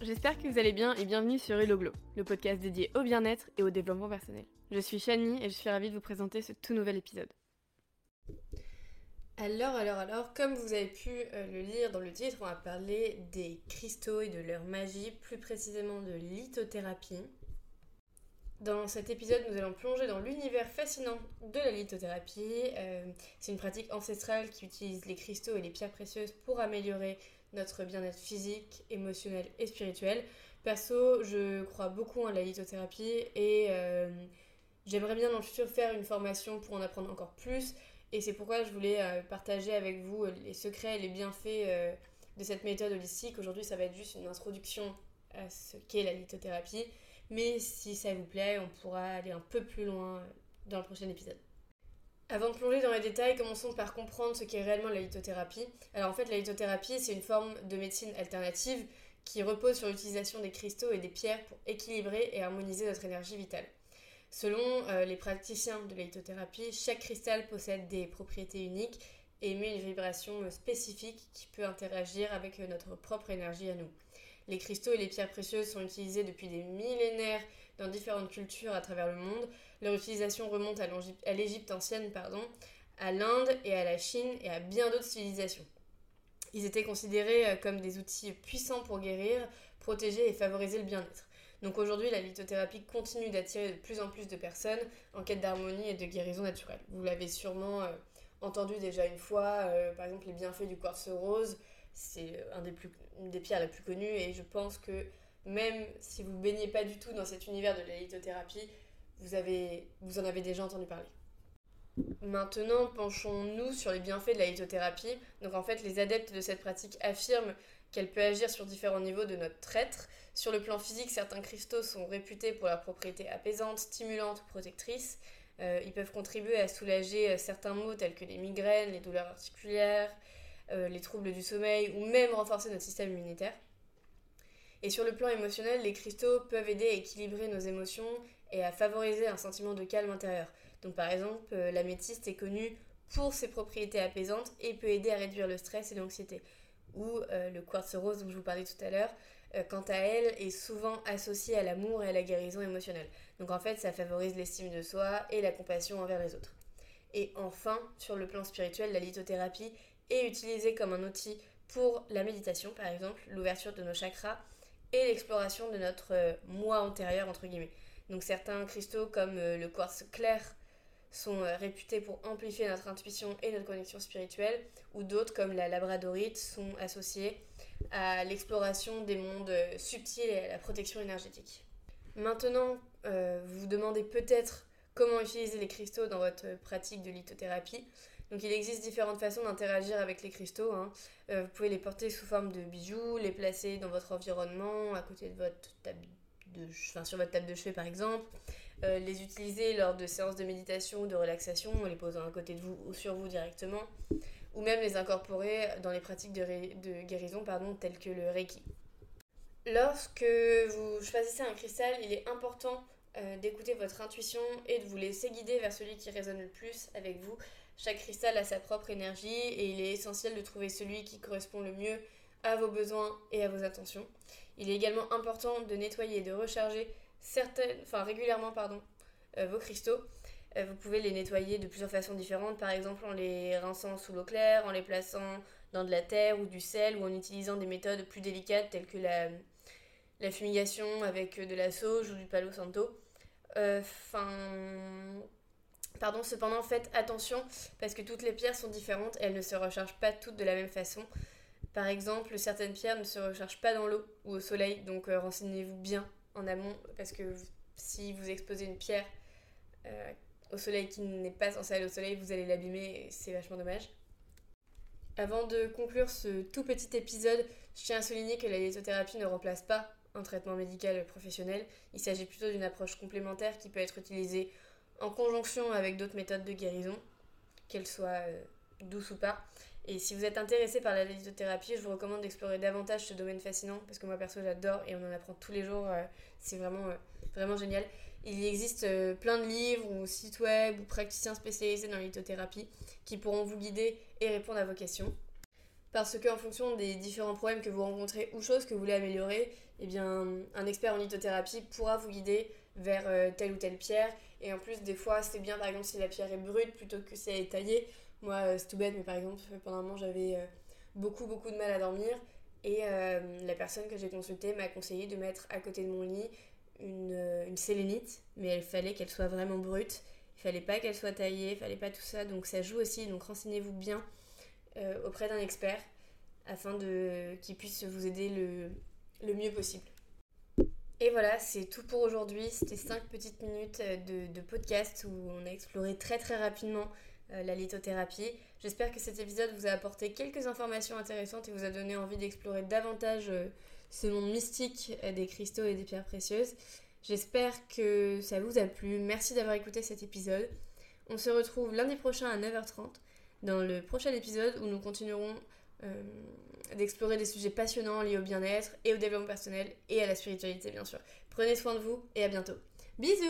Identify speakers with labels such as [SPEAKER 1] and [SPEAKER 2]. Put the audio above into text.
[SPEAKER 1] j'espère que vous allez bien et bienvenue sur Hello le podcast dédié au bien-être et au développement personnel. Je suis Shani et je suis ravie de vous présenter ce tout nouvel épisode. Alors, alors, alors, comme vous avez pu euh, le lire dans le titre, on va parler des cristaux et de leur magie, plus précisément de lithothérapie. Dans cet épisode, nous allons plonger dans l'univers fascinant de la lithothérapie. Euh, c'est une pratique ancestrale qui utilise les cristaux et les pierres précieuses pour améliorer notre bien-être physique, émotionnel et spirituel. Perso, je crois beaucoup en la lithothérapie et euh, j'aimerais bien dans le futur faire une formation pour en apprendre encore plus. Et c'est pourquoi je voulais euh, partager avec vous les secrets et les bienfaits de cette méthode holistique. Aujourd'hui, ça va être juste une introduction à ce qu'est la lithothérapie mais si ça vous plaît, on pourra aller un peu plus loin dans le prochain épisode. Avant de plonger dans les détails, commençons par comprendre ce qu'est réellement la lithothérapie. Alors en fait, la lithothérapie, c'est une forme de médecine alternative qui repose sur l'utilisation des cristaux et des pierres pour équilibrer et harmoniser notre énergie vitale. Selon euh, les praticiens de la lithothérapie, chaque cristal possède des propriétés uniques et émet une vibration spécifique qui peut interagir avec notre propre énergie à nous. Les cristaux et les pierres précieuses sont utilisés depuis des millénaires dans différentes cultures à travers le monde. Leur utilisation remonte à l'Égypte ancienne, pardon, à l'Inde et à la Chine et à bien d'autres civilisations. Ils étaient considérés euh, comme des outils puissants pour guérir, protéger et favoriser le bien-être. Donc aujourd'hui, la lithothérapie continue d'attirer de plus en plus de personnes en quête d'harmonie et de guérison naturelle. Vous l'avez sûrement euh, entendu déjà une fois, euh, par exemple les bienfaits du quartz rose, c'est une des pierres les plus connues et je pense que même si vous ne baignez pas du tout dans cet univers de la lithothérapie, vous, en avez déjà entendu parler. Maintenant, penchons-nous sur les bienfaits de la lithothérapie. En fait, les adeptes de cette pratique affirment qu'elle peut agir sur différents niveaux de notre être. Sur le plan physique, certains cristaux sont réputés pour leurs propriétés apaisantes, stimulantes ou protectrices. Euh, ils peuvent contribuer à soulager euh, certains maux tels que les migraines, les douleurs articulaires, euh, les troubles du sommeil ou même renforcer notre système immunitaire. Et sur le plan émotionnel, les cristaux peuvent aider à équilibrer nos émotions et à favoriser un sentiment de calme intérieur. Donc par exemple, euh, l'améthyste est connue pour ses propriétés apaisantes et peut aider à réduire le stress et l'anxiété. Ou euh, le quartz rose dont je vous parlais tout à l'heure, quant à elle, est souvent associé à l'amour et à la guérison émotionnelle. Donc en fait, ça favorise l'estime de soi et la compassion envers les autres. Et enfin, sur le plan spirituel, la lithothérapie est utilisée comme un outil pour la méditation, par exemple, l'ouverture de nos chakras et l'exploration de notre euh, moi antérieur, entre guillemets. Donc certains cristaux comme euh, le quartz clair sont euh, réputés pour amplifier notre intuition et notre connexion spirituelle, ou d'autres comme la labradorite sont associés à l'exploration des mondes subtils et à la protection énergétique. Maintenant, vous vous demandez peut-être comment utiliser les cristaux dans votre pratique de lithothérapie. Donc il existe différentes façons d'interagir avec les cristaux. Hein. Euh, vous pouvez les porter sous forme de bijoux, les placer dans votre environnement, à côté de votre table de, sur votre table de chevet par exemple, euh, les utiliser lors de séances de méditation ou de relaxation en les posant à côté de vous ou sur vous directement, ou même les incorporer dans les pratiques de, guérison telles que le Reiki. Lorsque vous choisissez un cristal, il est important euh, d'écouter votre intuition et de vous laisser guider vers celui qui résonne le plus avec vous. Chaque cristal a sa propre énergie et il est essentiel de trouver celui qui correspond le mieux à vos besoins et à vos intentions. Il est également important de nettoyer et de recharger certaines, enfin régulièrement pardon, euh, vos cristaux. Euh, vous pouvez les nettoyer de plusieurs façons différentes, par exemple en les rinçant sous l'eau claire, en les plaçant dans de la terre ou du sel, ou en utilisant des méthodes plus délicates telles que la, fumigation avec de la sauge ou du palo santo. Euh. Pardon, cependant, faites attention parce que toutes les pierres sont différentes elles ne se rechargent pas toutes de la même façon. Par exemple, certaines pierres ne se rechargent pas dans l'eau ou au soleil, donc euh, renseignez-vous bien en amont parce que si vous exposez une pierre euh, au soleil qui n'est pas censée aller au soleil, vous allez l'abîmer et c'est vachement dommage. Avant de conclure ce tout petit épisode, je tiens à souligner que la lithothérapie ne remplace pas un traitement médical professionnel. Il s'agit plutôt d'une approche complémentaire qui peut être utilisée en conjonction avec d'autres méthodes de guérison, qu'elles soient euh, douces ou pas. Et si vous êtes intéressé par la lithothérapie, je vous recommande d'explorer davantage ce domaine fascinant parce que moi perso j'adore et on en apprend tous les jours. Euh, c'est vraiment, euh, vraiment génial. Il existe plein de livres ou sites web ou praticiens spécialisés dans la lithothérapie qui pourront vous guider et répondre à vos questions. parce qu'en fonction des différents problèmes que vous rencontrez ou choses que vous voulez améliorer, eh bien, un expert en lithothérapie pourra vous guider vers euh, telle ou telle pierre. Et en plus, des fois, c'est bien, par exemple, si la pierre est brute plutôt que si elle est taillée. Moi, euh, c'est tout bête, mais par exemple, pendant un moment, j'avais euh, beaucoup, beaucoup de mal à dormir. Et la personne que j'ai consultée m'a conseillé de mettre à côté de mon lit une, une sélénite, mais il fallait qu'elle soit vraiment brute. Il fallait pas qu'elle soit taillée, il fallait pas tout ça. Donc ça joue aussi, donc renseignez-vous bien auprès d'un expert afin de qu'il puisse vous aider le, le mieux possible. Et voilà, c'est tout pour aujourd'hui. C'était 5 petites minutes euh, de, podcast où on a exploré très très rapidement euh, la lithothérapie. J'espère que cet épisode vous a apporté quelques informations intéressantes et vous a donné envie d'explorer davantage euh, ce monde mystique des cristaux et des pierres précieuses. J'espère que ça vous a plu. Merci d'avoir écouté cet épisode. On se retrouve lundi prochain à 9h30 dans le prochain épisode où nous continuerons euh, d'explorer des sujets passionnants liés au bien-être et au développement personnel et à la spiritualité bien sûr. Prenez soin de vous et à bientôt. Bisous